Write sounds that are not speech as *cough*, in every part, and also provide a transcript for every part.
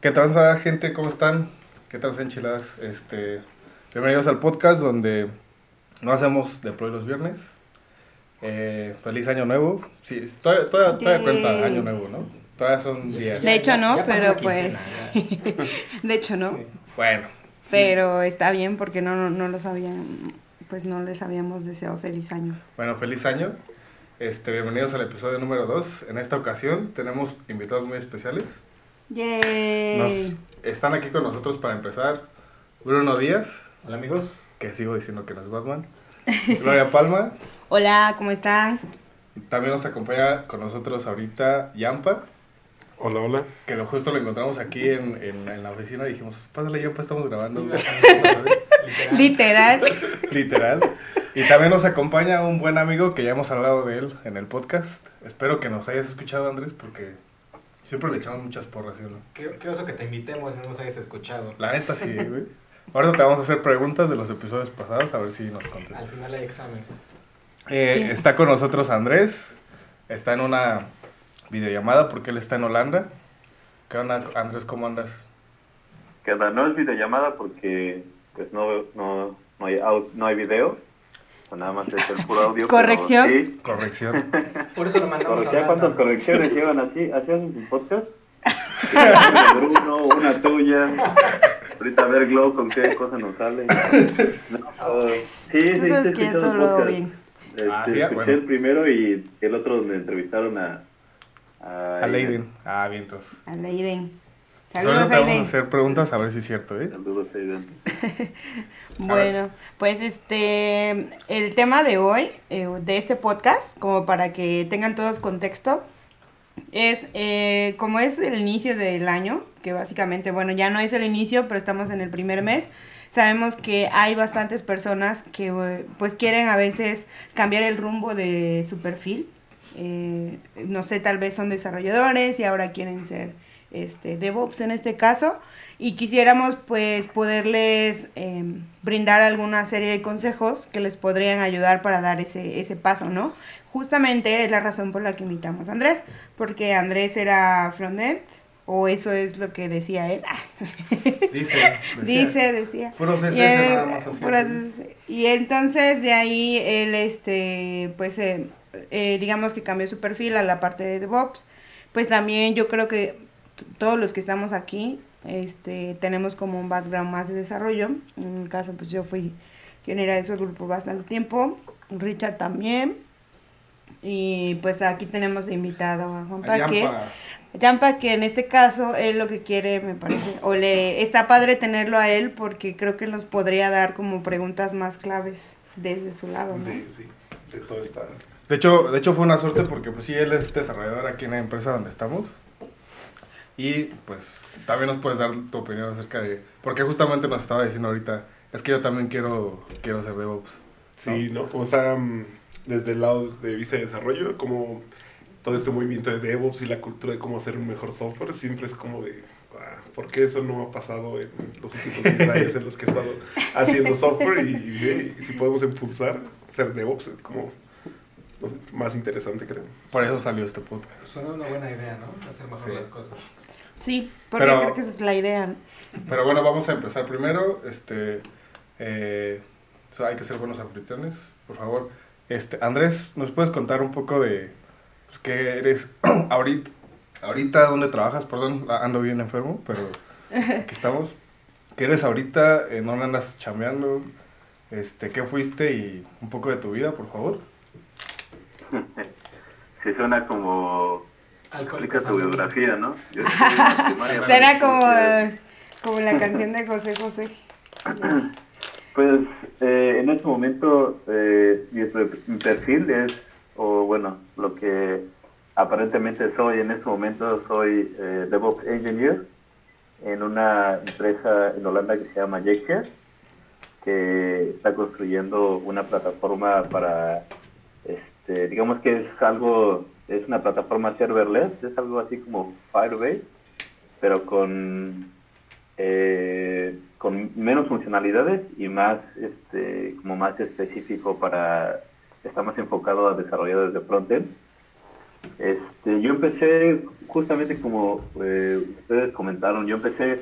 ¿Qué tal, gente? ¿Cómo están? ¿Qué tal, enchiladas? Este, bienvenidos al podcast donde no hacemos deploy los viernes. Eh, feliz año nuevo. Sí, todavía, todavía, todavía cuenta año nuevo, ¿no? Todavía son días. *laughs* De hecho no, pero pues... de hecho no. Bueno. Pero está bien porque no, no, no los habían, pues no les habíamos deseado feliz año. Bueno, feliz año. Este, bienvenidos al episodio número 2. En esta ocasión tenemos invitados muy especiales. Yay. Nos, están aquí con nosotros para empezar Bruno Díaz. Hola amigos. Que sigo diciendo que no es Batman. *laughs* Gloria Palma. Hola, ¿cómo están? También nos acompaña con nosotros ahorita Yampa. Hola, hola. Que lo, justo lo encontramos aquí en, en, en la oficina y dijimos, pásale Yampa, estamos grabando. *laughs* Literal. Literal. Y también nos acompaña un buen amigo que ya hemos hablado de él en el podcast. Espero que nos hayas escuchado, Andrés, porque siempre le echamos muchas porras, ¿sí, no? Qué, qué oso que te invitemos y no nos hayas escuchado. La neta sí, *laughs* güey. Ahorita te vamos a hacer preguntas de los episodios pasados, a ver si nos contestas. Al final hay examen. Eh, Sí. Está con nosotros Andrés. Está en una videollamada porque él está en Holanda. ¿Qué onda, Andrés? ¿Cómo andas? Que onda, no es videollamada porque pues no, no, no, hay, no hay video, o nada más es el puro audio. pero Corrección. sí. Corrección. *laughs* Por eso lo mandamos a Corrección, ¿Cuántas correcciones llevan así? ¿Así hacen sus podcast? *laughs* Una de Bruno, una tuya. Ahorita a ver, Glow, con qué cosa nos sale. No, uh, sí, sí, sí, yo escuchado todo lo bien. Este, Ah, sí, escuché bueno. el primero y el otro donde entrevistaron a... A, A Leiden. Ah, bien, entonces. A Leiden. Saludos, te vamos a hacer preguntas a ver si es cierto, ¿eh? Saludos, Leiden. *laughs* Bueno, pues este, el tema de hoy, eh, de este podcast, como para que tengan todos contexto, es eh, como es el inicio del año, que básicamente, bueno, ya no es el inicio, pero estamos en el primer mes. Sabemos que hay bastantes personas que pues quieren a veces cambiar el rumbo de su perfil. Eh, no sé, tal vez son desarrolladores y ahora quieren ser este, DevOps en este caso. Y quisiéramos pues poderles eh, brindar alguna serie de consejos que les podrían ayudar para dar ese, ese paso, ¿no? Justamente es la razón por la que invitamos a Andrés, porque Andrés era frontend, o eso es lo que decía él. Dice. decía. *laughs* Dice, decía. Y, él- nada más así. Y entonces de ahí él, este, pues, eh, eh, digamos que cambió su perfil a la parte de DevOps. Pues también yo creo que todos los que estamos aquí, este, tenemos como un background más de desarrollo. En mi caso, pues yo fui pionera de software por bastante tiempo. Richard también. Y pues aquí tenemos invitado a Juan Paque. Yampa, que en este caso él lo que quiere, me parece, o le está padre tenerlo a él porque creo que nos podría dar como preguntas más claves desde su lado, ¿no? De, sí, de todo esta. De hecho, de hecho fue una suerte porque pues sí, él es desarrollador aquí en la empresa donde estamos. Y pues también nos puedes dar tu opinión acerca de... Porque justamente nos estaba diciendo ahorita, es que yo también quiero, quiero ser DevOps. Sí, ¿no? Como está mm, desde el lado de vista de desarrollo, como todo este movimiento de DevOps y la cultura de cómo hacer un mejor software, siempre es como de, ah, ¿por qué eso no ha pasado en los últimos 10 años en los que he estado haciendo software? Y, y- y si podemos impulsar ser DevOps, es como no sé, más interesante, creo. Por eso salió este podcast. Suena una buena idea, ¿no? Hacer mejor Sí. las cosas. Sí, porque Pero- creo que esa es la idea. ¿no? Pero bueno, vamos a empezar primero. Este, eh, hay que ser buenos anfitriones, por favor. Este, Andrés, ¿nos puedes contar un poco de pues, qué eres *clears throat* ahorita, ahorita dónde trabajas? Perdón, ando bien enfermo, pero aquí estamos. ¿Qué eres ahorita? ¿En dónde andas chambeando? Este, ¿Qué fuiste? Y un poco de tu vida, por favor. *laughs* Sí, suena como... Explica tu biografía, ¿no? *laughs* Yo Será *laughs* como, como la canción de José José. *clears throat* Pues eh, en este momento eh, mi, per- mi perfil es, o bueno, lo que aparentemente soy en este momento, soy eh, DevOps Engineer en una empresa en Holanda que se llama Jexia, que está construyendo una plataforma para, este, digamos que es algo, es una plataforma serverless, es algo así como Firebase, pero con eh, con menos funcionalidades y más este como más específico para está más enfocado a desarrolladores de frontend Este, yo empecé justamente como eh, ustedes comentaron, yo empecé,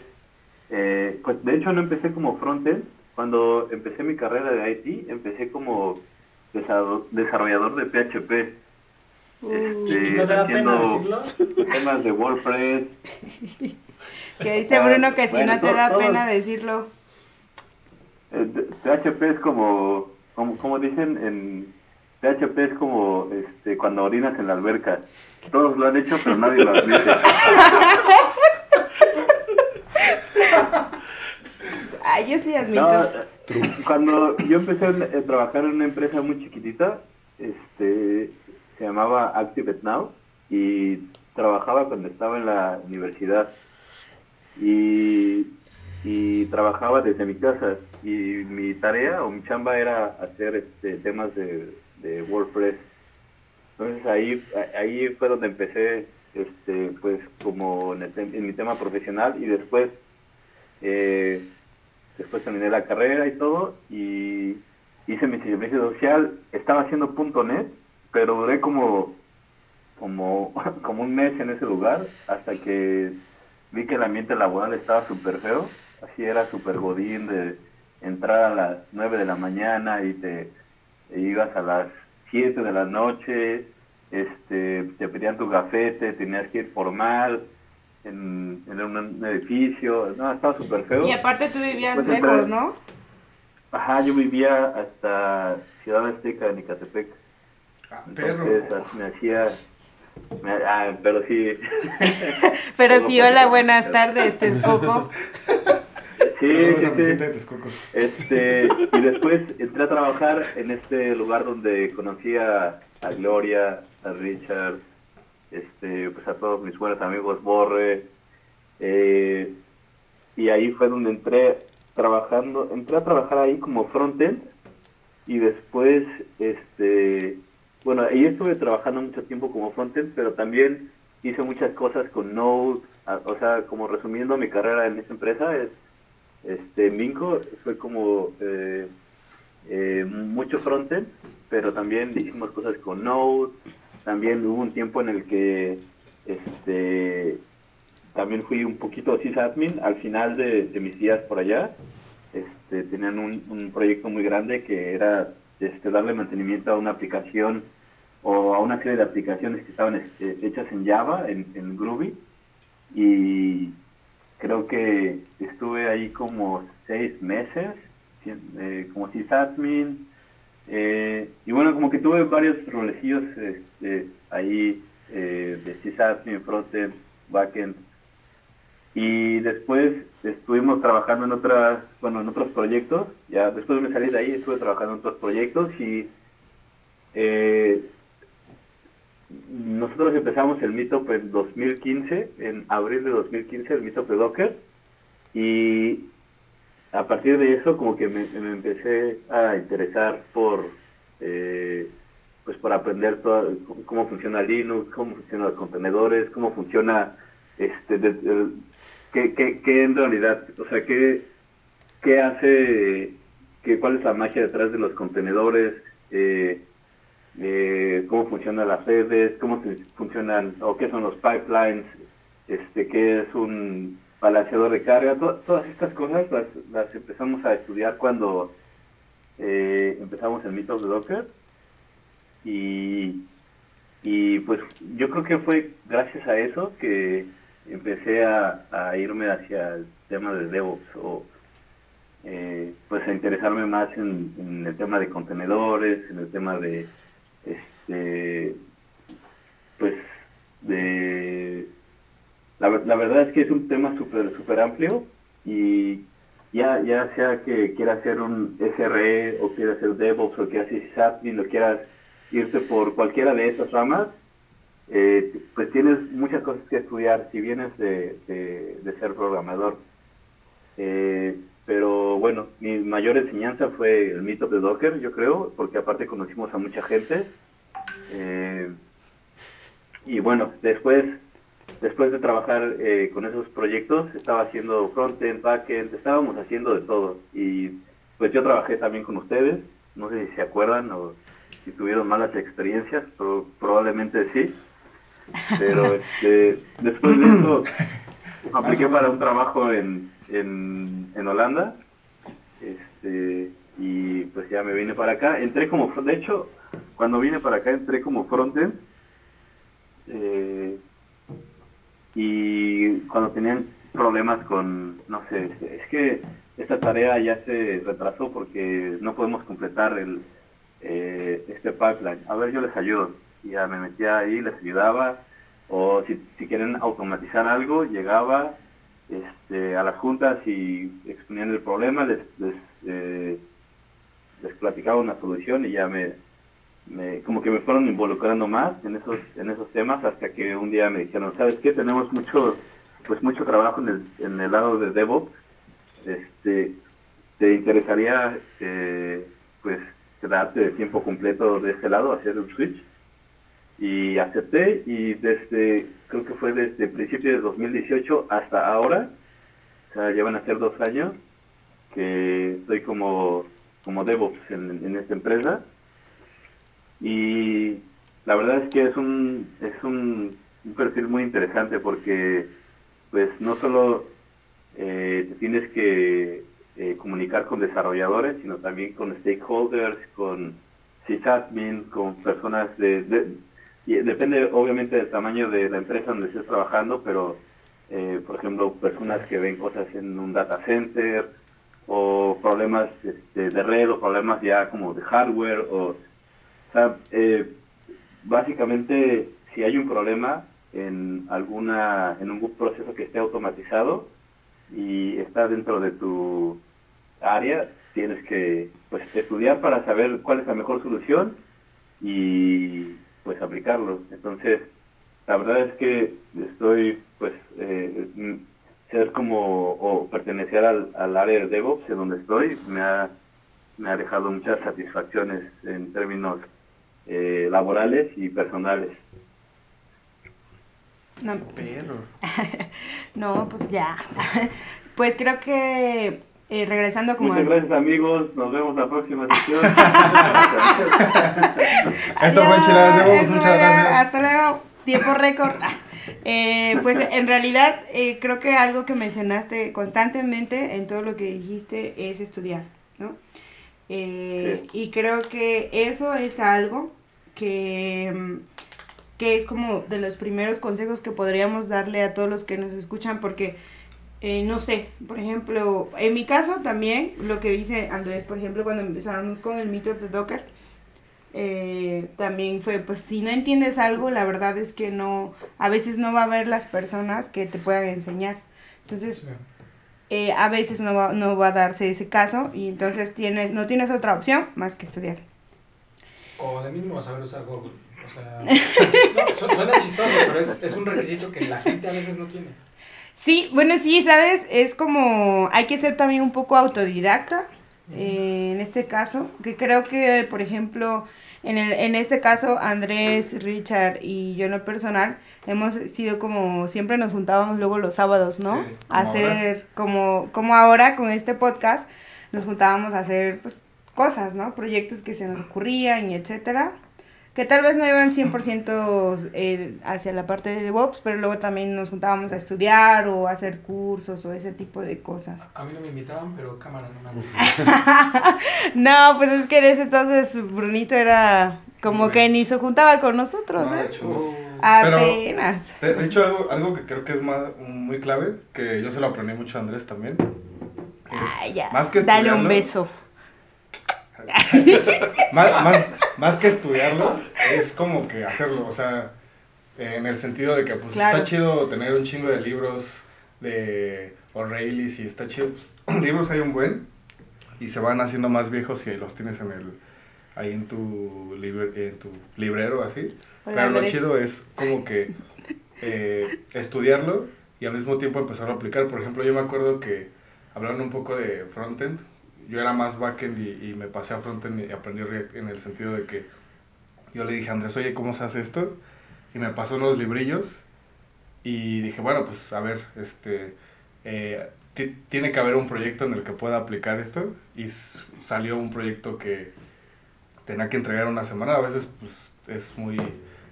eh, pues de hecho no empecé como frontend, cuando empecé mi carrera de IT, empecé como desa- desarrollador de PHP. Este, ¿No te da pena decirlo? temas de WordPress. *laughs* Que dice Bruno que si Bueno, no te to- da pena decirlo. Eh, de- PHP es como, como, como dicen en PHP es como este, cuando orinas en la alberca. Todos lo han hecho, pero nadie lo admite. *laughs* Ay, yo sí admito. No, eh, cuando yo empecé a trabajar en una empresa muy chiquitita, este, se llamaba Active It Now y trabajaba cuando estaba en la universidad. Y, trabajaba desde mi casa. Y mi tarea o mi chamba era hacer este, temas de, WordPress. Entonces ahí, ahí fue donde empecé este, pues como en, el en mi tema profesional. Y después eh, después terminé la carrera y todo. Y hice mi servicio social. Estaba haciendo .net pero duré como como *laughs* como un mes en ese lugar hasta que vi que el ambiente laboral estaba súper feo así era súper godín de entrar a las 9 de la mañana y te e ibas a las 7 de la noche este te pedían tu gafete tenías que ir formal en, en un, un edificio no estaba súper feo Y aparte tú vivías Pues, lejos, ¿no? Ajá, yo vivía hasta Ciudad Azteca, en Icatepec. Ah. Entonces, me hacía... me- ah, pero sí. *laughs* Pero sí, hola, buenas tardes, Texcoco. Sí, sí. Este, y después entré a trabajar en este lugar donde conocí a, a Gloria, a Richard, este, pues a todos mis buenos amigos, Borre. eh, y ahí fue donde entré trabajando, entré a trabajar ahí como frontend y después, este, bueno, ahí estuve trabajando mucho tiempo como frontend, pero también hice muchas cosas con Node, o sea, como resumiendo mi carrera en esa empresa, es, este, Minco fue como eh, eh, mucho frontend, pero también hicimos cosas con Node, también hubo un tiempo en el que, este, también fui un poquito sysadmin al final de, de mis días por allá. Este, tenían un, un proyecto muy grande que era este, darle mantenimiento a una aplicación o a una serie de aplicaciones que estaban este, hechas en Java, en, Groovy. Y creo que estuve ahí como seis meses, eh, como sysadmin. Eh, y bueno, como que tuve varios rolecillos este, ahí eh, de sysadmin, frontend, backend. Y después estuvimos trabajando en otras, bueno, en otros proyectos. Ya después de me salí de ahí, estuve trabajando en otros proyectos y eh, nosotros empezamos el Meetup en 2015, en abril de 2015, el Meetup de Docker. Y a partir de eso, como que me, empecé a interesar por, eh, pues por aprender todo, cómo funciona Linux, cómo funcionan los contenedores, cómo funciona este qué, qué, qué en realidad o sea qué, qué hace que, cuál es la magia detrás de los contenedores eh, eh, cómo funcionan las redes cómo funcionan o qué son los pipelines este qué es un balanceador de carga to- todas estas cosas las, las empezamos a estudiar cuando eh, empezamos el mito de Docker. Y y pues yo creo que fue gracias a eso que empecé a, a irme hacia el tema de DevOps o eh, pues a interesarme más en, el tema de contenedores, en el tema de este pues de la, la verdad es que es un tema súper súper amplio y ya ya sea que quieras hacer un SRE o quieras hacer DevOps o quieras hacer sysadmin o quieras irte por cualquiera de esas ramas eh, pues tienes muchas cosas que estudiar si vienes de, de, ser programador. Eh, pero bueno, mi mayor enseñanza fue el mito de Docker, yo creo, porque aparte conocimos a mucha gente. Eh, y bueno, después, después de trabajar eh, con esos proyectos, estaba haciendo frontend, backend, estábamos haciendo de todo. Y pues yo trabajé también con ustedes, no sé si se acuerdan o si tuvieron malas experiencias, pero probablemente sí. Pero *laughs* este, después de eso apliqué para un trabajo en, en, en Holanda. Este, y pues ya me vine para acá. Entré como, de hecho, cuando vine para acá entré como frontend. Eh, y cuando tenían problemas con, no sé, es que esta tarea ya se retrasó porque no podemos completar el eh, este pipeline. A ver, yo les ayudo. Ya me metía ahí, les ayudaba. O si, si quieren automatizar algo, llegaba este, a las juntas y exponían el problema, les, les, eh, les platicaba una solución y ya me, me, como que me fueron involucrando más en esos, en esos temas hasta que un día me dijeron, ¿sabes qué? Tenemos mucho, pues mucho trabajo en el, en el lado de DevOps. Este, ¿Te interesaría eh, pues quedarte de tiempo completo de este lado, hacer un switch? Y acepté y desde, creo que fue desde principio de 2018 hasta ahora, o sea, llevan a ser dos años que estoy como, como DevOps en, en esta empresa. Y la verdad es que es un, es un, un perfil muy interesante porque pues no solo eh, te tienes que eh, comunicar con desarrolladores, sino también con stakeholders, con sysadmin, con personas de y depende obviamente del tamaño de la empresa donde estés trabajando, pero eh, por ejemplo personas que ven cosas en un data center o problemas este, de red o problemas ya como de hardware o o sea, eh, básicamente, si hay un problema en alguna en un proceso que esté automatizado y está dentro de tu área, tienes que pues estudiar para saber cuál es la mejor solución y pues aplicarlo. Entonces, la verdad es que estoy pues eh, ser como o pertenecer al, al área de DevOps en donde estoy me ha me ha dejado muchas satisfacciones en términos eh, laborales y personales. No, pues, Pero. *laughs* no, pues ya. *laughs* pues creo que eh, regresando como... Muchas al- gracias amigos, nos vemos la próxima sesión. *laughs* *laughs* Esto fue Enchiladas muchas gracias. Hasta luego. Tiempo récord. *laughs* Eh, pues en realidad eh, creo que algo que mencionaste constantemente en todo lo que dijiste es estudiar, ¿no? Eh, Y creo que eso es algo que, que es como de los primeros consejos que podríamos darle a todos los que nos escuchan porque eh, no sé, por ejemplo, en mi caso también, lo que dice Andrés, por ejemplo, cuando empezamos con el meetup de Docker, eh, también fue, pues si no entiendes algo, la verdad es que no, a veces no va a haber las personas que te puedan enseñar. Entonces, eh, a veces no va, no va a darse ese caso y entonces tienes, no tienes otra opción más que estudiar. O de mínimo saber usar Google. O sea, *laughs* no, suena chistoso, pero es, es un requisito que la gente a veces no tiene. Sí, bueno, sí, sabes, es como, hay que ser también un poco autodidacta eh, en este caso, que creo que, por ejemplo, en, el, en este caso, Andrés, Richard y yo en lo personal, hemos sido como, siempre nos juntábamos luego los sábados, ¿no? Sí, a como hacer, como, como ahora con este podcast, nos juntábamos a hacer, pues, cosas, ¿no? Proyectos que se nos ocurrían y etcétera. Que tal vez no iban 100% eh, hacia la parte de DevOps, pero luego también nos juntábamos a estudiar o a hacer cursos o ese tipo de cosas. A mí no me invitaban, pero cámara no me gusta. *laughs* no, pues es que en ese entonces Brunito era como Bueno. que ni se juntaba con nosotros, No, de ¿eh? hecho, Uh, Pero- Apenas. De, de hecho, algo, algo que creo que es más, muy clave, que yo se lo aprendí mucho a Andrés también. Ay, ya. más que Dale un beso. *laughs* más, más, más que estudiarlo, es como que hacerlo, o sea, en el sentido de que pues Claro. está chido tener un chingo de libros de O'Reilly y está chido, pues, *clears throat* libros hay un buen y se van haciendo más viejos si los tienes en el ahí en tu libre- en tu librero así. Hola, Pero lo Andrés. chido es como que eh, estudiarlo y al mismo tiempo empezarlo a aplicar. Por ejemplo, yo me acuerdo que hablaron un poco de frontend. Yo era más backend y, y me pasé a frontend y aprendí React en el sentido de que yo le dije a Andrés, oye, ¿cómo se hace esto? Y me pasó unos librillos y dije, bueno, pues a ver, este, eh, ti- tiene que haber un proyecto en el que pueda aplicar esto y salió un proyecto que tenía que entregar una semana, a veces pues es muy,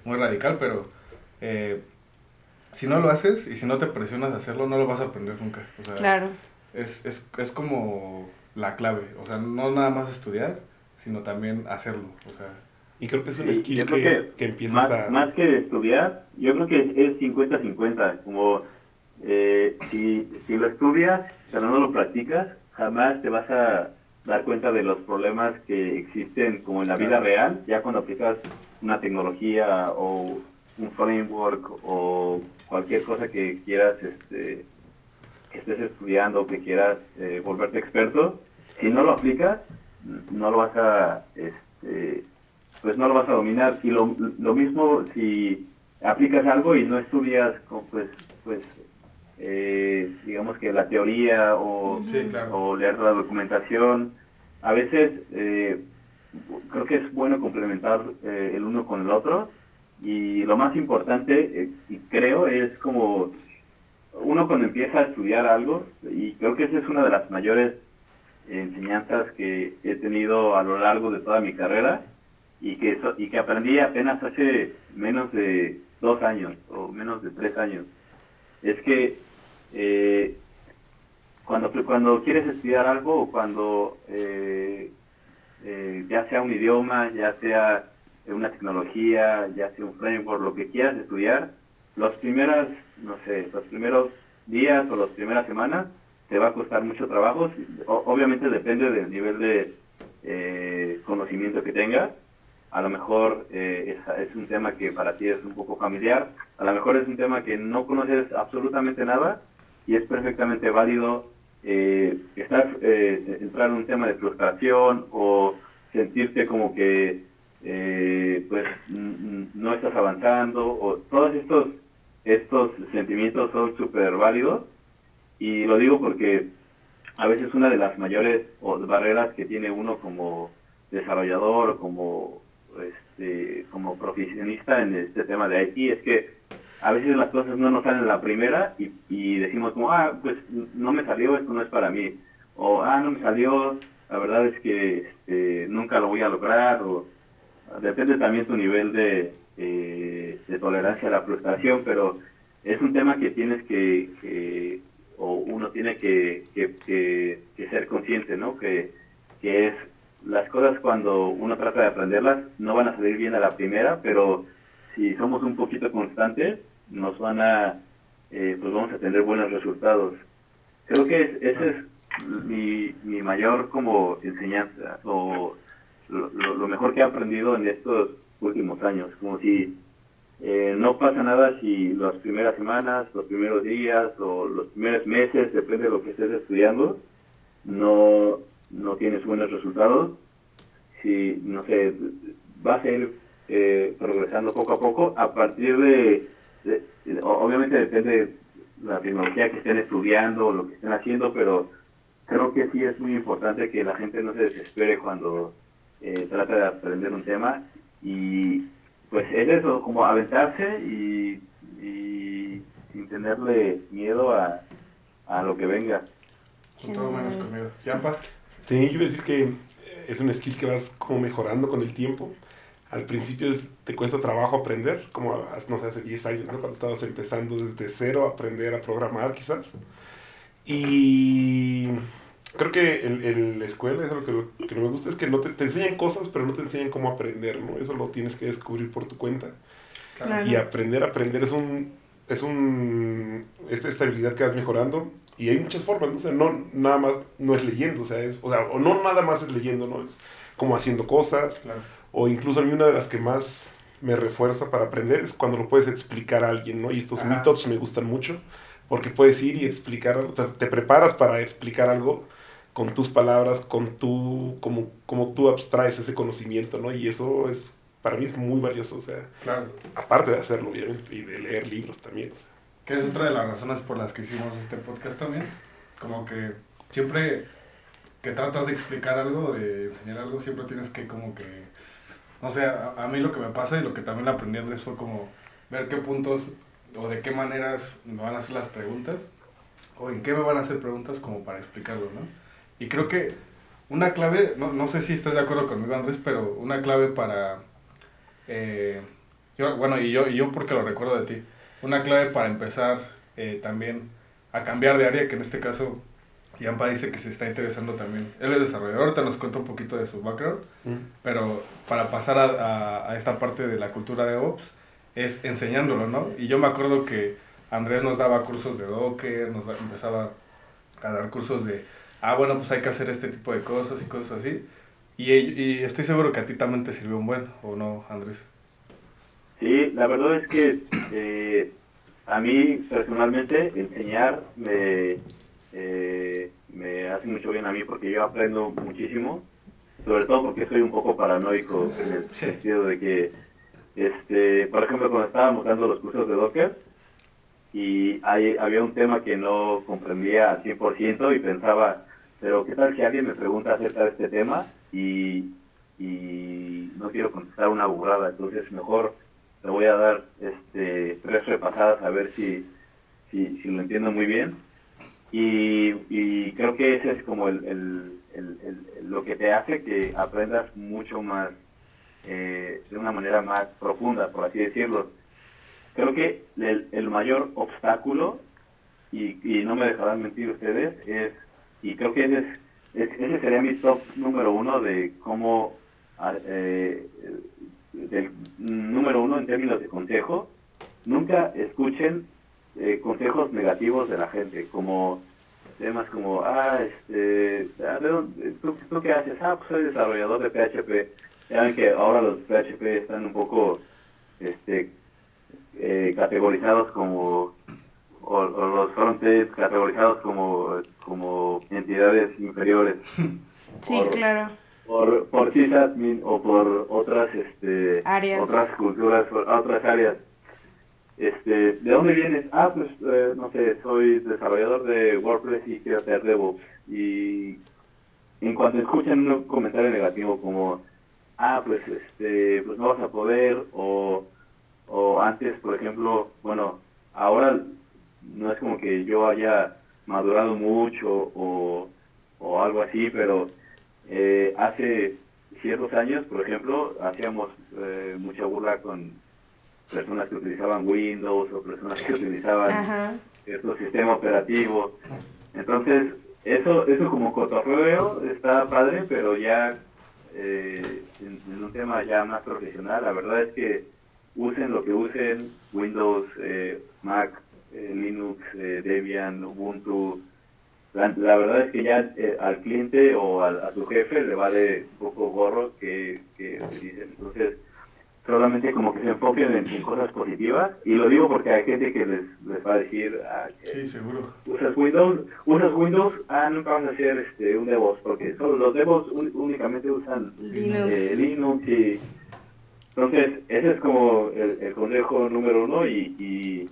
muy radical, pero eh, si no lo haces y si no te presionas a hacerlo, no lo vas a aprender nunca. O sea, Claro. es, es, es como la clave. O sea, no nada más estudiar, sino también hacerlo. O sea, Y creo que es un skill que, que que empiezas Más, a... más que estudiar, yo creo que es 50-50. Como eh, si, si lo estudias, pero no lo practicas, jamás te vas a dar cuenta de los problemas que existen como en la vida real, ya cuando aplicas una tecnología o un framework o cualquier cosa que quieras, este, que estés estudiando, que quieras eh, volverte experto, si no lo aplicas, no lo vas a, este, pues no lo vas a dominar. Y lo, lo mismo si aplicas algo y no estudias, pues, pues eh, digamos que la teoría o, sí, claro. o leer la documentación. A veces eh, creo que es bueno complementar eh, el uno con el otro y lo más importante, eh, y creo, es como uno cuando empieza a estudiar algo, y creo que esa es una de las mayores enseñanzas que he tenido a lo largo de toda mi carrera y que, so- y que aprendí apenas hace menos de dos años o menos de tres años. Es que eh, cuando, cuando quieres estudiar algo o cuando eh, eh, ya sea un idioma, ya sea una tecnología, ya sea un framework, lo que quieras estudiar, los primeras, no sé, los primeros días o las primeras semanas te va a costar mucho trabajo. Obviamente depende del nivel de eh, conocimiento que tengas. A lo mejor eh, es, un tema que para ti es un poco familiar, a lo mejor es un tema que no conoces absolutamente nada y es perfectamente válido eh, estar, eh, entrar en un tema de frustración o sentirte como que eh, pues no estás avanzando o todos estos estos sentimientos son súper válidos y lo digo porque a veces una de las mayores barreras que tiene uno como desarrollador como este, como profesionista en este tema de IT es que a veces las cosas no nos salen la primera y, y decimos como, ah, pues no me salió, esto no es para mí. O, ah, no me salió, la verdad es que este, nunca lo voy a lograr. O, depende también tu nivel de, eh, de tolerancia a la frustración, pero es un tema que tienes que, que o uno tiene que, que, que, que ser consciente, ¿no? Que, que es las cosas cuando uno trata de aprenderlas no van a salir bien a la primera, pero si somos un poquito constantes, nos van a, eh, pues vamos a tener buenos resultados. Creo que es- ese es mi, mi mayor como enseñanza, o lo mejor que he aprendido en estos últimos años, como si eh, no pasa nada si las primeras semanas, los primeros días o los primeros meses, depende de lo que estés estudiando, no, no tienes buenos resultados. Si, no sé, vas a ir eh, progresando poco a poco a partir de, obviamente depende de la tecnología que estén estudiando o lo que estén haciendo, pero creo que sí es muy importante que la gente no se desespere cuando eh, trata de aprender un tema y pues es eso, como aventarse y, y sin tenerle miedo a, a lo que venga. Con todo menos conmigo. ¿Yampa? Sí, yo iba a decir que es un skill que vas como mejorando con el tiempo. Al principio es- te cuesta trabajo aprender, como no sé, hace 10 años, ¿no? Cuando estabas empezando desde cero a aprender a programar quizás. Y creo que en, en la escuela es algo que, lo- que no me gusta, es que no te, te enseñan cosas, pero no te enseñan cómo aprender, ¿no? Eso lo tienes que descubrir por tu cuenta. Claro. Y aprender, aprender es un, es un, esta, esta habilidad que vas mejorando. Y hay muchas formas, ¿no? O sea, no, nada más, no es leyendo, o sea, es, o sea, o no nada más es leyendo, ¿no? Es como haciendo cosas, Claro. o incluso a mí una de las que más me refuerza para aprender es cuando lo puedes explicar a alguien, ¿no? Y estos Ah. meetups me gustan mucho, porque puedes ir y explicar, o sea, te preparas para explicar algo con tus palabras, con tu, como, como tú abstraes ese conocimiento, ¿no? Y eso es, para mí es muy valioso, o sea, Claro. aparte de hacerlo, obviamente, y de leer libros también, o sea. Que es otra de las razones por las que hicimos este podcast también. Como que siempre que tratas de explicar algo, de enseñar algo, siempre tienes que como que... No sé, a, a mí lo que me pasa y lo que también aprendí Andrés fue como ver qué puntos o de qué maneras me van a hacer las preguntas o en qué me van a hacer preguntas como para explicarlo, ¿no? Y creo que una clave, no, no sé si estás de acuerdo conmigo Andrés, pero una clave para eh, Yo, bueno, y yo, y yo porque lo recuerdo de ti. Una clave para empezar eh, también a cambiar de área, que en este caso Yampa dice que se está interesando también. Él es desarrollador, ahorita nos cuenta un poquito de su background, Mm. pero para pasar a, a- a esta parte de la cultura de Ops es enseñándolo, ¿no? Y yo me acuerdo que Andrés nos daba cursos de Docker, nos da- empezaba a dar cursos de, ah, bueno, pues hay que hacer este tipo de cosas y cosas así. Y, y estoy seguro que a ti también te sirvió un buen, ¿o no, Andrés? Sí, la verdad es que eh, a mí personalmente enseñar me, eh, me hace mucho bien a mí porque yo aprendo muchísimo, sobre todo porque soy un poco paranoico en el *laughs* sentido de que, este, por ejemplo, cuando estábamos dando los cursos de Docker y hay, había un tema que no comprendía al 100% y pensaba, pero ¿qué tal si alguien me pregunta acerca de este tema y, y no quiero contestar una burrada? Entonces mejor le voy a dar este, tres repasadas a ver si, si, si lo entiendo muy bien. Y, y creo que ese es como el, el- el- el- lo que te hace que aprendas mucho más, eh, de una manera más profunda, por así decirlo. Creo que el, mayor obstáculo, y, y no me dejarán mentir ustedes, es, y creo que ese, es, es- ese sería mi top número uno de cómo, ah, eh, del número uno en términos de consejo, nunca escuchen eh, consejos negativos de la gente, como temas como, ah, este, ah, ¿de dónde- ¿tú, ¿tú qué haces? Ah, pues soy desarrollador de PHP. Ya ven que ahora los PHP están un poco este, eh, categorizados como, o, o los frontends categorizados como, como entidades inferiores *laughs* Sí, Por- claro. por, por sysadmin o por otras este Áreas. otras culturas otras áreas este de dónde vienes ah pues eh, no sé soy desarrollador de WordPress y quiero hacer DevOps y en cuanto escuchan un comentario negativo como ah pues este pues no vas a poder o o antes por ejemplo bueno ahora no es como que yo haya madurado mucho o, o algo así pero eh, hace ciertos años, por ejemplo, hacíamos eh, mucha burla con personas que utilizaban Windows o personas que *laughs* utilizaban Ajá. cierto sistema operativo. Entonces, eso, eso como cotorreo está padre, pero ya eh, en, en un tema ya más profesional, la verdad es que usen lo que usen, Windows, eh, Mac, eh, Linux, eh, Debian, Ubuntu, la, la verdad es que ya eh, al cliente o al- a tu jefe le vale un poco gorro que, que utilicen. Entonces, solamente como que se enfoquen en, en cosas positivas. Y lo digo porque hay gente que les, les va a decir, ah, Sí, seguro. usas Windows, usas Windows, ah, nunca vas a hacer este, un DevOps, porque solo los DevOps un- únicamente usan Linux. eh, Linux y entonces ese es como el, el consejo número uno y, y,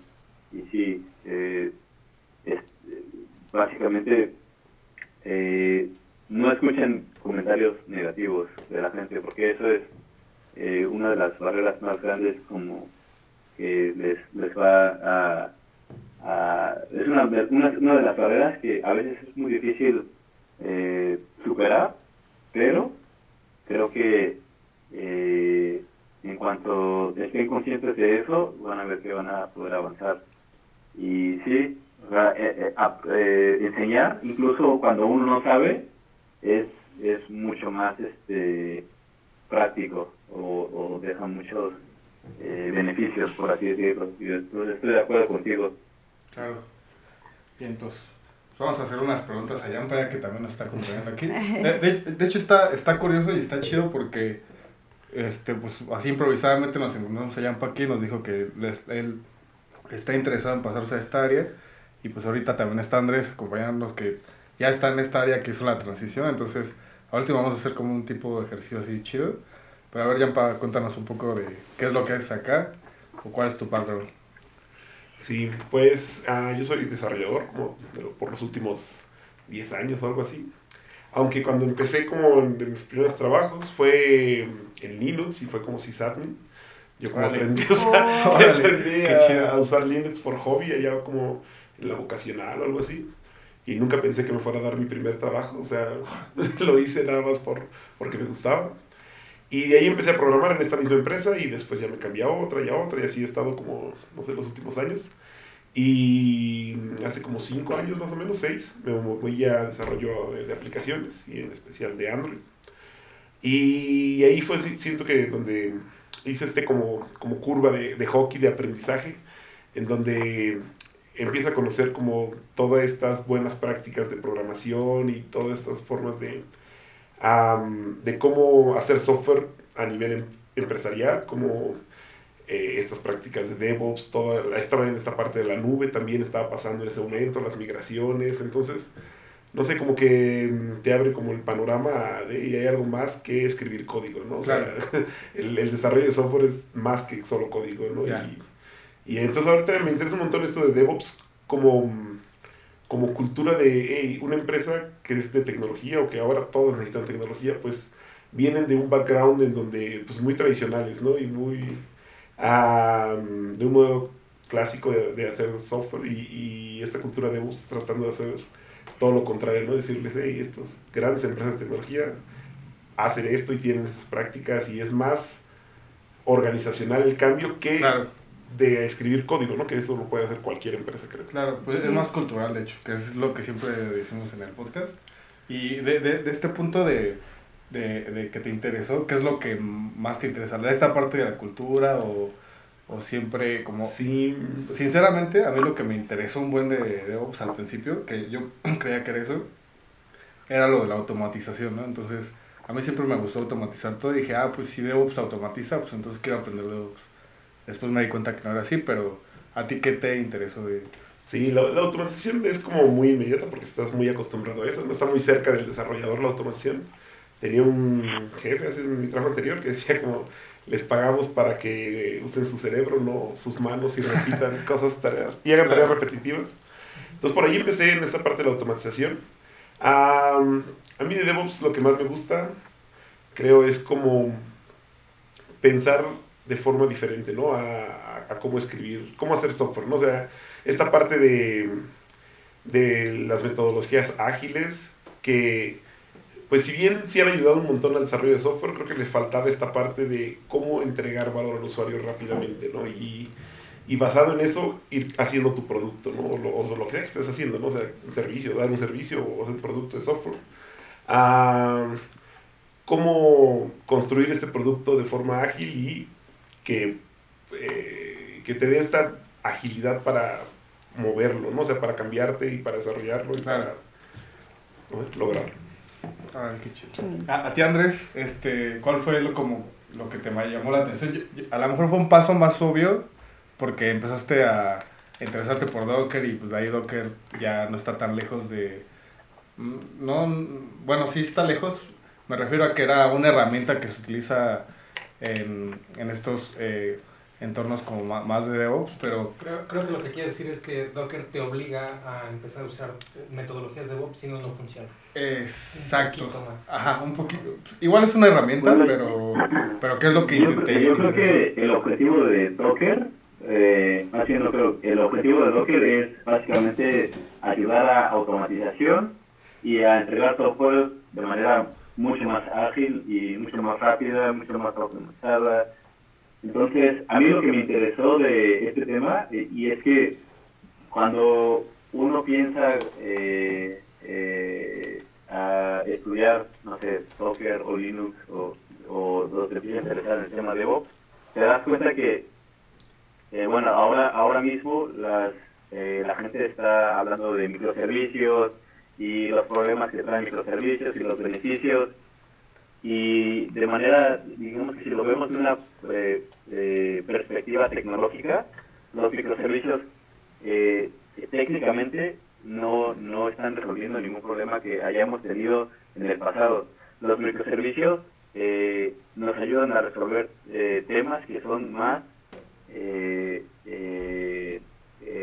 y sí, eh, es- básicamente eh, no escuchen comentarios negativos de la gente porque eso es eh, una de las barreras más grandes como que les, les va a, a- es una, una, una de las barreras que a veces es muy difícil eh, superar pero creo que eh, en cuanto estén conscientes de eso, van a ver que van a poder avanzar. Y sí, o sea, eh, eh, eh, enseñar, incluso cuando uno no sabe, es, es mucho más este práctico o, o deja muchos beneficios, por así decirlo. Y entonces estoy de acuerdo contigo. Claro. Y entonces, vamos a hacer unas preguntas a para que también nos está acompañando aquí. De, de- hecho, está, está curioso y está chido porque, este, pues, así improvisadamente nos encontramos a Yampa aquí y nos dijo que él está interesado en pasarse a esta área. Y pues ahorita también está Andrés acompañándonos que ya está en esta área que hizo la transición. Entonces, ahorita vamos a hacer como un tipo de ejercicio así chido. Pero a ver, Yampa, cuéntanos un poco de qué es lo que haces acá o cuál es tu background. Sí, pues ah, yo soy desarrollador por los últimos 10 años o algo así. Aunque cuando empecé como de mis primeros trabajos fue en Linux y fue como sysadmin. Yo como Órale. aprendí a usar, *laughs* *laughs* Oh. Aprendí a, a usar Linux por hobby allá como en la vocacional o algo así. Y nunca pensé que me fuera a dar mi primer trabajo, o sea, *laughs* lo hice nada más por, porque me gustaba. Y de ahí empecé a programar en esta misma empresa y después ya me cambié a otra y a otra y así he estado como, no sé, los últimos años. Y hace como cinco años más o menos, seis, me moví a desarrollo de aplicaciones y en especial de Android. Y ahí fue, siento que donde hice este como, como curva de, hockey, de aprendizaje, en donde empieza a conocer como todas estas buenas prácticas de programación y todas estas formas de, de cómo hacer software a nivel em, empresarial, como eh, estas prácticas de DevOps, toda, estaba en esta parte de la nube, también estaba pasando en ese momento, las migraciones, entonces, no sé, como que mm, te abre como el panorama de, y hay algo más que escribir código, ¿no? O sea, *laughs* el, el, desarrollo de software es más que solo código, ¿no? Y, y entonces ahorita me interesa un montón esto de DevOps como, como cultura de una empresa que es de tecnología o que ahora todos necesitan tecnología, pues vienen de un background en donde, pues muy tradicionales, ¿no? Y muy, de un modo clásico de, hacer software y, y, esta cultura de DevOps tratando de hacer todo lo contrario, ¿no? Decirles, hey, estas grandes empresas de tecnología hacen esto y tienen estas prácticas y es más organizacional el cambio que de escribir código, ¿no? Que eso lo puede hacer cualquier empresa, creo. Claro, pues es más cultural, de hecho, que es lo que siempre decimos en el podcast. Y de, de, de este punto de, de, de, que te interesó, ¿qué es lo que más te interesa? ¿De esta parte de la cultura o, o siempre como... Sí. Sinceramente, a mí lo que me interesó un buen de DevOps al principio, que yo *clears throat* creía que era eso, era lo de la automatización, ¿no? Entonces, a mí siempre me gustó automatizar todo y dije, ah, pues si DevOps automatiza, pues entonces quiero aprender DevOps. Después me di cuenta que no era así, pero ¿a ti qué te interesó de Sí, la, la, automatización es como muy inmediata porque estás muy acostumbrado a eso, no está muy cerca del desarrollador la automatización. Tenía un jefe hace mi trabajo anterior que decía como les pagamos para que usen su cerebro, no sus manos y repitan *laughs* cosas tareas, y hagan tareas repetitivas. Entonces por ahí empecé en esta parte de la automatización. a mí de DevOps lo que más me gusta, creo, es como pensar de forma diferente, ¿no? A, a, cómo escribir, cómo hacer software, ¿no? O sea, esta parte de, de las metodologías ágiles que, pues si bien sí han ayudado un montón al desarrollo de software, creo que les faltaba esta parte de cómo entregar valor al usuario rápidamente, ¿no? Y, y basado en eso, ir haciendo tu producto, ¿no? O lo, o lo que sea que estés haciendo, ¿no? O sea, un servicio, dar un servicio o hacer un producto de software. Ah, cómo construir este producto de forma ágil y que, eh, que te dé esta agilidad para moverlo, ¿no? O sea, para cambiarte y para desarrollarlo y para lograrlo. Qué chido. A, ti, Andrés, este, ¿cuál fue lo, como, lo que te llamó la atención? a lo mejor fue un paso más obvio porque empezaste a interesarte por Docker y pues de ahí Docker ya no está tan lejos de... Mm, no, bueno, sí está lejos, me refiero a que era una herramienta que se utiliza en, en estos eh, entornos como más de DevOps, pero... Creo, creo, que lo que quiere decir es que Docker te obliga a empezar a usar metodologías de DevOps, si no, no funciona. Exacto. Un poquito más. Ajá, un poquito. Igual es una herramienta, pero, pero ¿qué es lo que intenté? Yo creo que el objetivo de Docker, eh, más bien creo, el objetivo de Docker es básicamente ayudar a automatización y a entregar software de manera mucho más ágil y mucho más rápida, mucho más automatizada. Entonces, a mí lo que me interesó de este tema, eh, y es que cuando uno piensa eh, eh, a estudiar, no sé, Docker o Linux o, o que empieza interesar en el tema de DevOps, te das cuenta que, bueno, ahora, ahora mismo las, la gente está hablando de microservicios, y los problemas que traen microservicios y los beneficios. Y de manera, digamos que si lo vemos de una eh, eh, perspectiva tecnológica, los microservicios eh, técnicamente no, no están resolviendo ningún problema que hayamos tenido en el pasado. Los microservicios nos ayudan a resolver temas que son más eh, eh,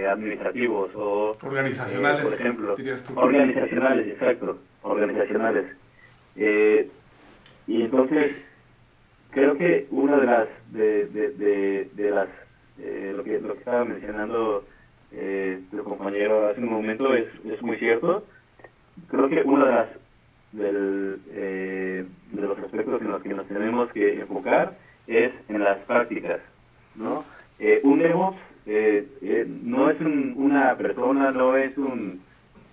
administrativos o organizacionales, eh, por ejemplo, organizacionales, exacto, organizacionales. Eh, y entonces creo que una de las de, de, de, las lo que lo que estaba mencionando tu compañero hace un momento es, es muy cierto. Creo que una de las del, eh, de los aspectos en los que nos tenemos que enfocar es en las prácticas, ¿no? Eh, un DevOps eh, eh, no es un, una persona, no es un...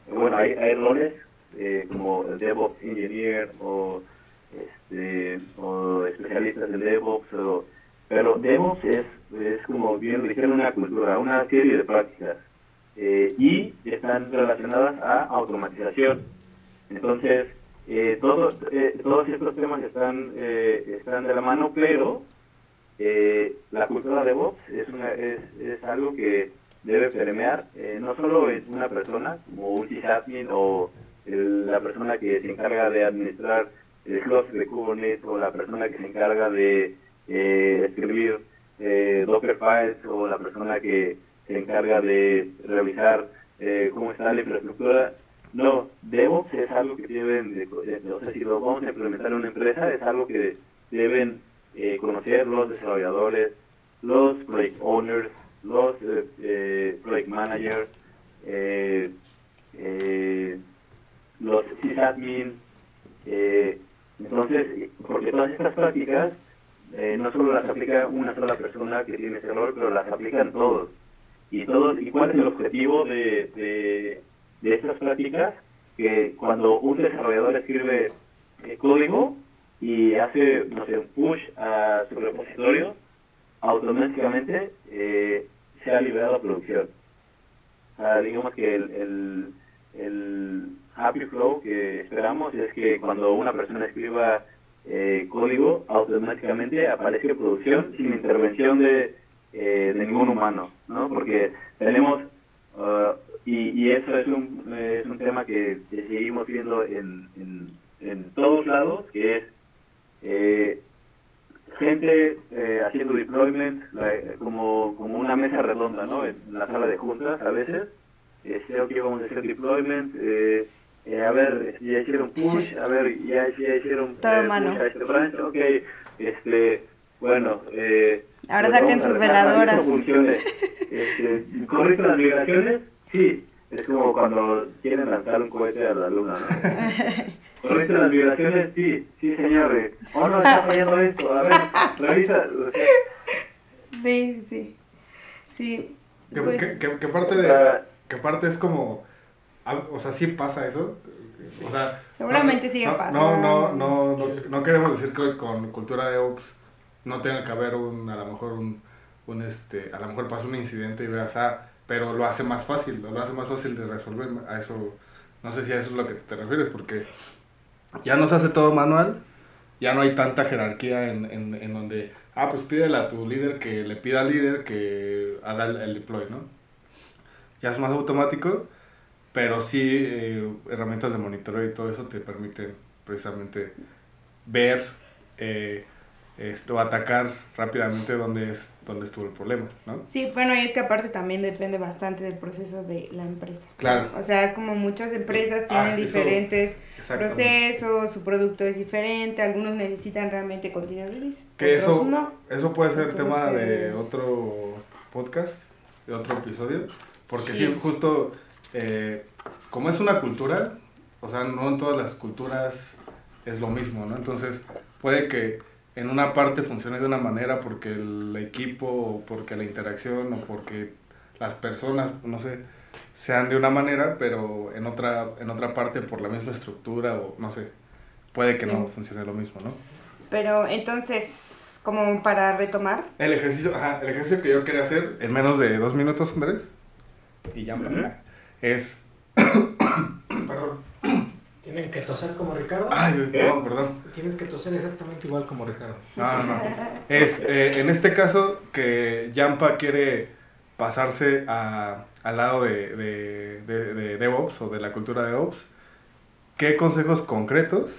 Bueno, hay, hay roles eh, como DevOps Engineer o, este, o especialistas en DevOps, o, pero DevOps es, es como bien dijeron, una cultura, una serie de prácticas eh, y están relacionadas a automatización. Entonces, eh, todo, eh, todos estos temas están, eh, están de la mano, pero eh, la cultura de DevOps es, una, es, es algo que debe permear eh, no solo en una persona, como un sysadmin o el- la persona que se encarga de administrar el cluster de Kubernetes o la persona que se encarga de eh, escribir eh, o la persona que se encarga de revisar eh, cómo está la infraestructura. No, DevOps es algo que deben, de, de- o sea, si lo vamos a implementar en una empresa, es algo que deben eh, conocer los desarrolladores, los project owners, los eh, eh, project managers, los sysadmin. Eh, entonces, porque todas estas prácticas eh, no solo las aplica una sola persona que tiene ese rol, pero las aplican todos. Y todos, ¿y cuál es el objetivo de, de, estas prácticas? Que cuando un desarrollador escribe eh, código y hace, no sé, un push a su repositorio, automáticamente eh, se ha liberado a producción. O sea, digamos que el, el, el happy flow que esperamos es que cuando una persona escriba eh, código, automáticamente aparezca en producción sin intervención de, eh, ningún humano, ¿no? Porque tenemos, uh, y, y eso es un, eh, es un tema que, seguimos viendo en, en, en todos lados, que es eh, gente eh, haciendo deployment la- como, como una mesa redonda, ¿no? En la sala de juntas a veces. Ok, vamos a hacer deployment. Eh, eh, a ver, ya hicieron push, a ver, ya, ya hicieron Todo eh, mano. push a este branch, ok, este, bueno, eh, Ahora pues saquen sus veladoras. *laughs* Este, ¿Correcto las migraciones? Sí, es como cuando quieren lanzar un cohete a la luna, ¿no? *laughs* ¿Correcto las migraciones? Sí, sí, señor. eh. Oh, no, está fallando esto. A ver, revisa. o sea, Sí, sí. Sí. Que, pues, que- que- que parte de, que parte es como, o sea, sí pasa eso. O sea, Seguramente no, sigue no, pasando. No, no, no, no, no queremos decir que con cultura de Ops no tenga que haber un, a lo mejor un, un este, a lo mejor pasa un incidente y veas, ah, pero lo hace más fácil, lo hace más fácil de resolver. A eso, no sé si a eso es lo que te refieres, porque ya no se hace todo manual, ya no hay tanta jerarquía en, en, en donde, ah, pues pídele a tu líder que le pida al líder que haga el, el deploy, ¿no? Ya es más automático, pero sí eh, herramientas de monitoreo y todo eso te permiten precisamente ver eh, esto, atacar rápidamente dónde, es, dónde estuvo el problema, ¿no? Sí, bueno, y es que aparte también depende bastante del proceso de la empresa. Claro. O sea, es como muchas empresas Ah, tienen eso- diferentes procesos, su producto es diferente, algunos necesitan realmente release, Que eso, no. eso puede ser tema de Entonces- otro podcast, de otro episodio, porque Sí. sí, justo eh, como es una cultura, o sea, no en todas las culturas es lo mismo, ¿no? Entonces puede que en una parte funcione de una manera porque el equipo, o porque la interacción, o porque las personas, no sé, sean de una manera, pero en otra, en otra parte por la misma estructura, o no sé, puede que no Sí. funcione lo mismo, ¿no? Pero entonces, como para retomar, El ejercicio, ajá, el ejercicio que yo quería hacer en menos de dos minutos, Andrés, y ya, es... Perdón. Tienen que toser como Ricardo. Ay, perdón, perdón. Tienes que toser exactamente igual como Ricardo. No, no. Es, eh, en este caso, que Yampa quiere pasarse a, al lado de, de, de, de DevOps o de la cultura de DevOps, ¿qué consejos concretos,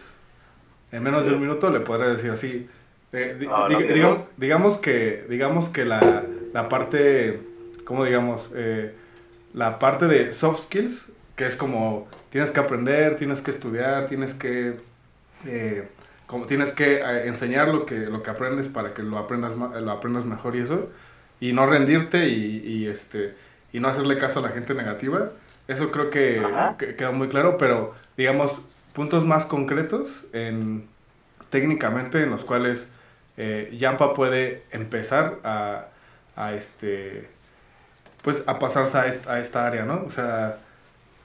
en menos de un minuto, le podría decir así? Eh, di- di- no, que digamos, no. digamos que, digamos que la, la parte, ¿cómo digamos? Eh, la parte de soft skills, que es como tienes que aprender, tienes que estudiar, tienes que... eh, como tienes que eh, enseñar lo que, lo que aprendes para que lo aprendas, lo aprendas mejor y eso, y no rendirte y, y, este, y no hacerle caso a la gente negativa. Eso creo que, que queda muy claro, pero digamos, puntos más concretos en técnicamente en los cuales eh, Yampa puede empezar a, a, este pues a pasarse a esta, a esta área, ¿no? O sea,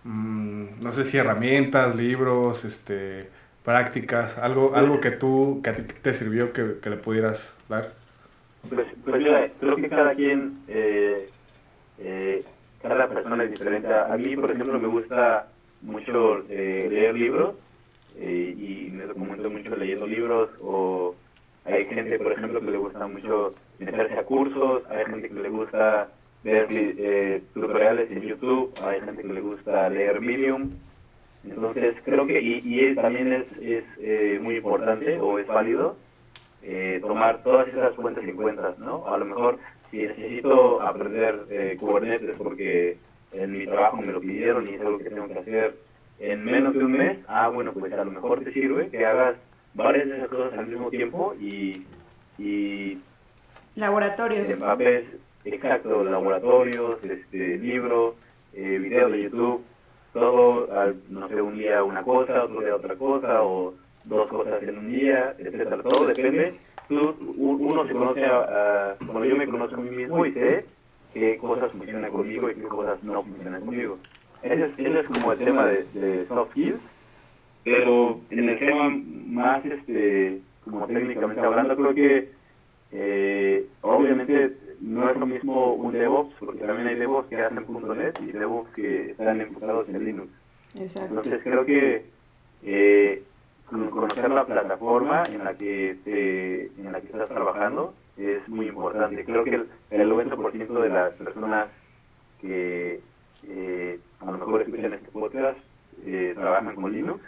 mm, no sé si herramientas, libros, este, prácticas, algo, algo que tú, que a ti te sirvió que, que le pudieras dar. Pues, pues mira, creo que cada quien, eh, eh, cada persona es diferente. A mí, por ejemplo, me gusta mucho eh, leer libros eh, y me documento mucho leyendo libros o hay gente, por ejemplo, que le gusta mucho meterse a cursos, hay gente que le gusta ver eh, tutoriales en YouTube, hay gente que le gusta leer Medium. Entonces, creo que, y, y también es, es eh, muy importante o es válido eh, tomar todas esas fuentes en cuenta, ¿no? A lo mejor, si necesito aprender eh, Kubernetes porque en mi trabajo me lo pidieron y es algo que tengo que hacer en menos de un mes, ah, bueno, pues a lo mejor te sirve que hagas varias de esas cosas al mismo tiempo y, y Laboratorios. Exacto, laboratorios, este, libros, eh, videos de YouTube, todo, al- no sé, un día una cosa, otro día otra cosa, o dos cosas en un día, etcétera, todo depende. Tú, uno se conoce, a, a- bueno, yo me conozco a mí mismo y sé qué cosas funcionan conmigo y qué cosas no funcionan conmigo. Ese es, ese es como el tema de, de soft skills, pero en el tema más, este, como técnicamente hablando, creo que eh, obviamente no es lo mismo un DevOps, porque también hay DevOps que hacen .NET y DevOps que están enfocados en Linux. Exacto. Entonces creo que eh, con- conocer la plataforma en la que te- en la que estás trabajando es muy importante. Creo que el, el 90% de las personas que eh, a lo mejor escuchan este podcast eh, trabajan con Linux.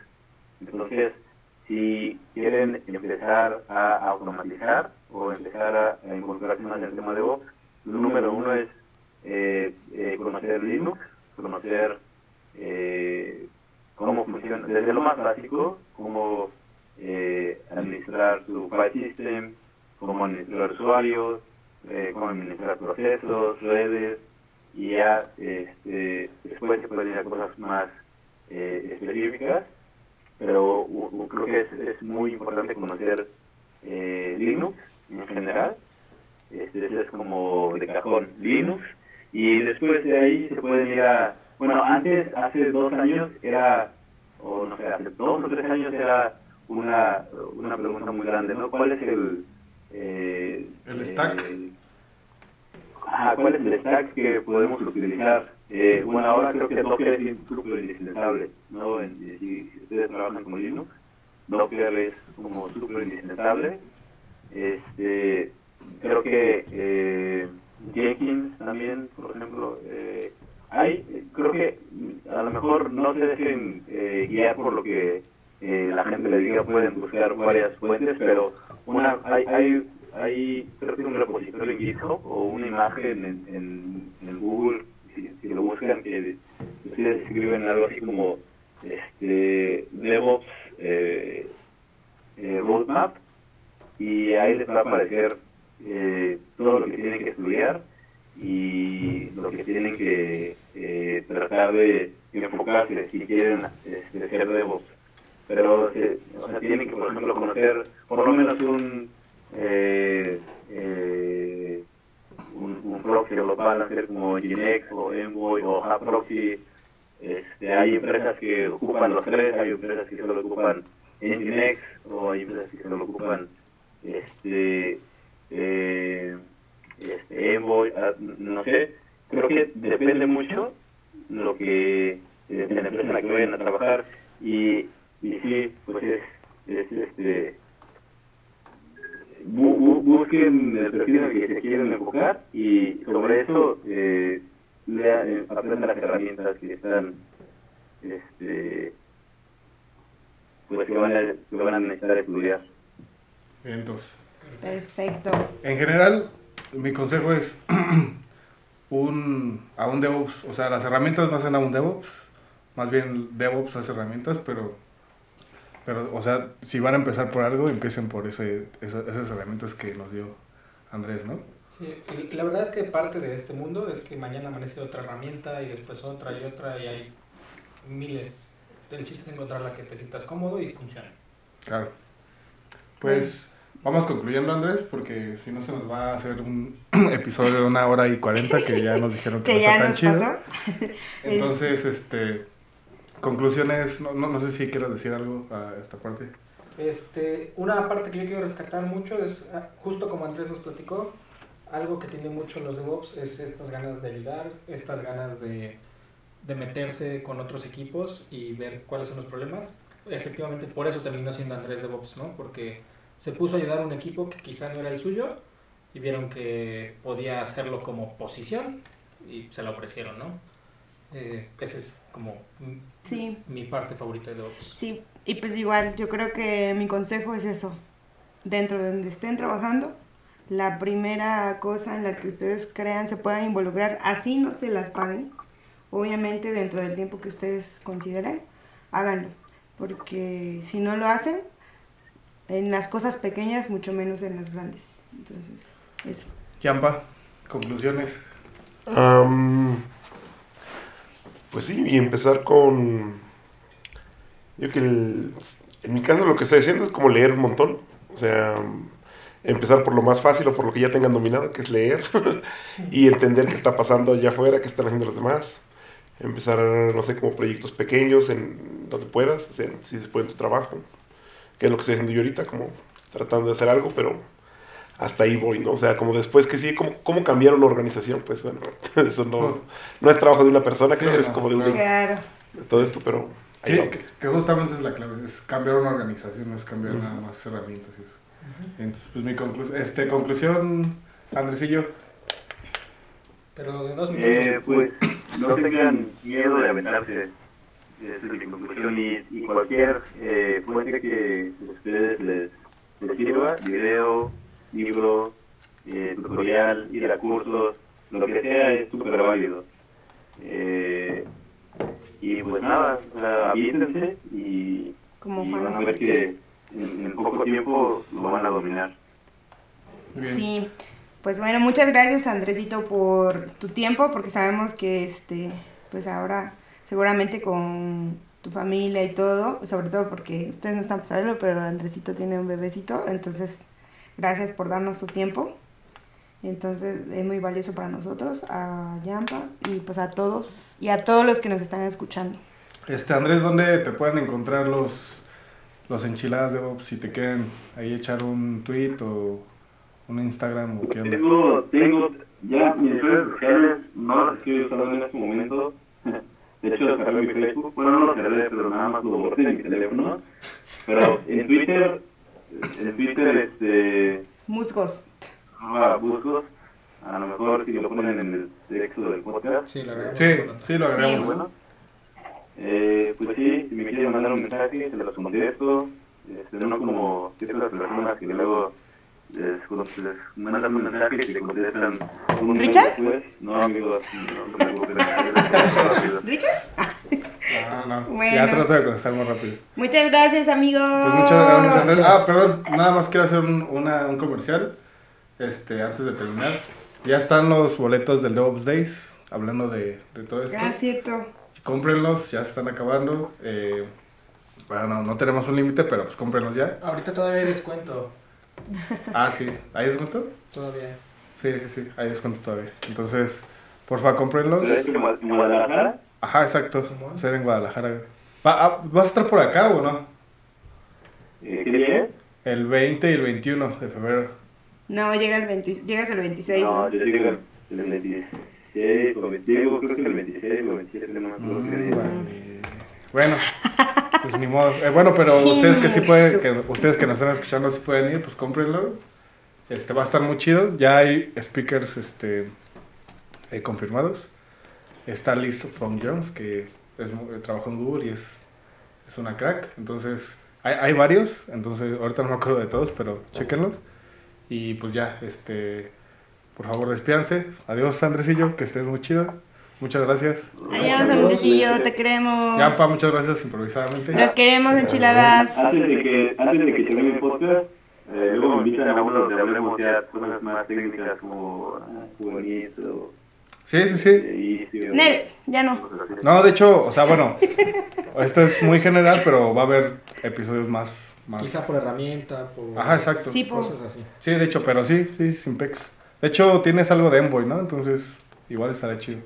Entonces, si quieren empezar a automatizar o empezar a, a involucrarse más en el tema de lo número uno es eh, eh, conocer Linux, conocer eh, cómo funciona, desde lo más básico, cómo eh, administrar tu file system, cómo administrar usuarios, eh, cómo administrar procesos, redes, y ya este, después se pueden ir a cosas más específicas, pero creo que es, es muy importante conocer eh, Linux en general, este, ese es como de cajón Linux, y después de ahí se pueden ir a, bueno, antes, hace dos años era, o no sé, hace dos o tres años era una, una pregunta muy grande, ¿no? ¿Cuál es el... eh, El stack. eh, Ajá, ¿cuál es el stack que podemos utilizar? Eh, bueno, ahora creo que Docker es súper indispensable, ¿no? En- eh, si, ustedes trabajan con Linux, Docker es como súper indispensable. Este, creo que eh, Jenkins también, por ejemplo, eh, hay, creo que a lo mejor no se dejen eh, guiar por lo que eh, la gente le diga, pueden buscar varias fuentes, pero una hay, hay, hay creo que un repositorio en GitHub o una imagen en, en, en Google, que ustedes escriben algo así como este DevOps eh, eh, Roadmap y ahí les va a aparecer eh, todo lo que tienen que estudiar y lo que tienen que tratar de enfocarse si quieren este, ser DevOps. Pero se- o sea, tienen que, por ejemplo, conocer por lo menos un, eh, eh, un, un proxy, lo van a hacer como Nginx o Envoy o Aproxy. Este, hay empresas que ocupan los tres, hay empresas que solo ocupan Nginx o hay empresas que solo ocupan este, eh, este Envoy, ah, no sé, creo que depende mucho lo que eh, de la empresa en la que vayan a trabajar y, y sí, pues es, es este bu- bu- busquen el perfil en el que se quieren enfocar y sobre eso eh, lea- eh, aprendan las herramientas que están este pues que van a, que van a necesitar estudiar. Entonces, Perfecto. en general, mi consejo es un, a un DevOps, o sea, las herramientas no hacen a un DevOps, más bien DevOps hace herramientas, pero, pero o sea, si van a empezar por algo, empiecen por ese, esa- esas herramientas que nos dio Andrés, ¿no? Sí, la verdad es que parte de este mundo es que mañana amanece otra herramienta y después otra y otra y hay miles el chiste es encontrar la que te sientas cómodo y funcione. Claro. Pues vamos concluyendo, Andrés, porque si no se nos va a hacer un *clears throat* episodio de una hora y cuarenta que ya nos dijeron que, *laughs* Que no ya está tan nos chido. pasó. *laughs* Entonces, este, conclusiones, no, no, no sé si quieres decir algo a esta parte. Este, una parte que yo quiero rescatar mucho es, ah, justo como Andrés nos platicó, algo que tiene mucho los DevOps es estas ganas de ayudar, estas ganas de, de meterse con otros equipos y ver cuáles son los problemas. Efectivamente, por eso terminó siendo Andrés DevOps, ¿no? Porque se puso a ayudar a un equipo que quizá no era el suyo y vieron que podía hacerlo como posición y se lo ofrecieron, ¿no? Eh, esa es como Sí, mi parte favorita de DevOps. sí. Y pues igual, yo creo que mi consejo es eso. Dentro de donde estén trabajando, la primera cosa en la que ustedes crean se puedan involucrar, así no se las paguen. Obviamente, dentro del tiempo que ustedes consideren, háganlo. Porque si no lo hacen, en las cosas pequeñas, mucho menos en las grandes. Entonces, eso. Yampa, conclusiones. Pues sí, y empezar con... Yo que el- en mi caso lo que estoy haciendo es como leer un montón. O sea, empezar por lo más fácil o por lo que ya tengan dominado, que es leer. *laughs* y entender qué está pasando allá afuera, qué están haciendo los demás. Empezar, no sé, como proyectos pequeños en donde puedas, o sea, si se puede en tu trabajo. Que es lo que estoy haciendo yo ahorita, como tratando de hacer algo, pero hasta ahí voy, ¿no? O sea, como después que sí, ¿cómo, cómo cambiar una organización? Pues bueno, *laughs* eso no, no es trabajo de una persona, Sí, creo que es como de, un- claro. De todo esto, pero ahí Sí, va. que, que justamente es la clave, es cambiar una organización, no es cambiar nada más herramientas y eso. Entonces, pues mi conclu este, conclusión, Andresillo, Pero de dos minutos. Eh, pues no tengan miedo de aventarse. Esa es mi conclusión. Y, y cualquier eh, fuente que a ustedes les, les sirva, video, libro, eh, tutorial, ir a cursos, lo que sea es súper válido. Eh, y pues nada, aviéntense y, Como y van a ver que en, en poco tiempo lo van a dominar. Sí, pues bueno, muchas gracias Andresito por tu tiempo, porque sabemos que este, pues ahora seguramente con tu familia y todo, sobre todo porque ustedes no están pasando, pero Andresito tiene un bebecito, entonces gracias por darnos tu tiempo. Entonces es muy valioso para nosotros, a Yampa y pues a todos y a todos los que nos están escuchando. Este, Andrés, ¿dónde te pueden encontrar los, los enchiladas de Bob? Si te quieren ahí echar un tweet o un Instagram o qué onda. Tengo, tengo ya mis redes sociales, no las estoy usando en este momento. De hecho, cerré mi Facebook. Bueno, no lo cerré, pero nada más lo borré de mi teléfono. Pero en Twitter, en Twitter, este, Musgos. arroba buscos. A lo mejor si lo ponen en el texto del podcast. Sí, la verdad. Sí, sí, lo agregamos. bueno. Eh, pues sí, si me quieren mandar un mensaje, se los contesto. Este, no como ciertas personas que luego les, les mandan un mensaje y te contestan un ¿Richard? después. No, amigos, no. Ah, no. *laughs* Bueno. Ya trato de contestar más rápido. Muchas gracias amigos. Pues muchas gracias. Ah, perdón, nada más quiero hacer un, una- un comercial este, antes de terminar. Ya están los boletos del DevOps Days, hablando de, de todo esto. Ah, cierto. Cómprenlos, ya se están acabando. Eh, bueno, no, no tenemos un límite, pero pues cómprenlos ya. Ahorita todavía hay descuento. Ah, sí, ¿hay descuento? Todavía. Sí, sí, sí, hay descuento todavía. Entonces, porfa, cómprenlos. ¿Pero es en Gua- en Guadalajara? Ajá, exacto, ser en Guadalajara. Va- ah, ¿Vas a estar por acá o no? Eh, ¿Qué día? El 20 y el 21 de febrero. No, llega el 20, llegas el 26. No, yo digo el, el 26 o 25, creo que el 26 o 27, no me acuerdo. Bueno, pues ni modo. Eh, bueno, pero ustedes que sí pueden, que *laughs* ustedes que nos están escuchando sí pueden ir, pues cómprenlo. Este va a estar muy chido. Ya hay speakers este eh, confirmados. Está Liz from Jones, que es, mu- trabajó en Google y es, es una crack. Entonces, hay, hay varios. Entonces, ahorita no me acuerdo de todos, pero chéquenlos. Y pues ya, este, por favor, despídanse. Adiós, Andresillo, que estés muy chido. Muchas gracias. Adiós, Andresillo, te queremos. Yampa, muchas gracias improvisadamente. Los queremos enchiladas. Antes de que, antes de que termine el podcast, eh, luego me invitan a uno donde hablemos ya cosas más técnicas como ah, o Sí, sí, sí. Y- Nel, ya no. No, de hecho, o sea, bueno, *laughs* esto es muy general, pero va a haber episodios más... más... Quizá por herramienta, por Ajá, exacto. Sí, por- cosas así. Sí, de hecho, pero sí, sí, sin pex. De hecho, tienes algo de Envoy, ¿no? Entonces, igual estará chido.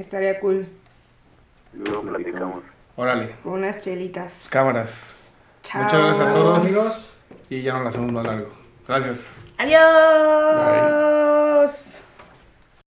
Estaría cool. luego platicamos. Órale, Con unas chelitas. cámaras. Chao. Muchas gracias a Gracias todos. amigos. Y ya no la hacemos más largo. Gracias. Adiós.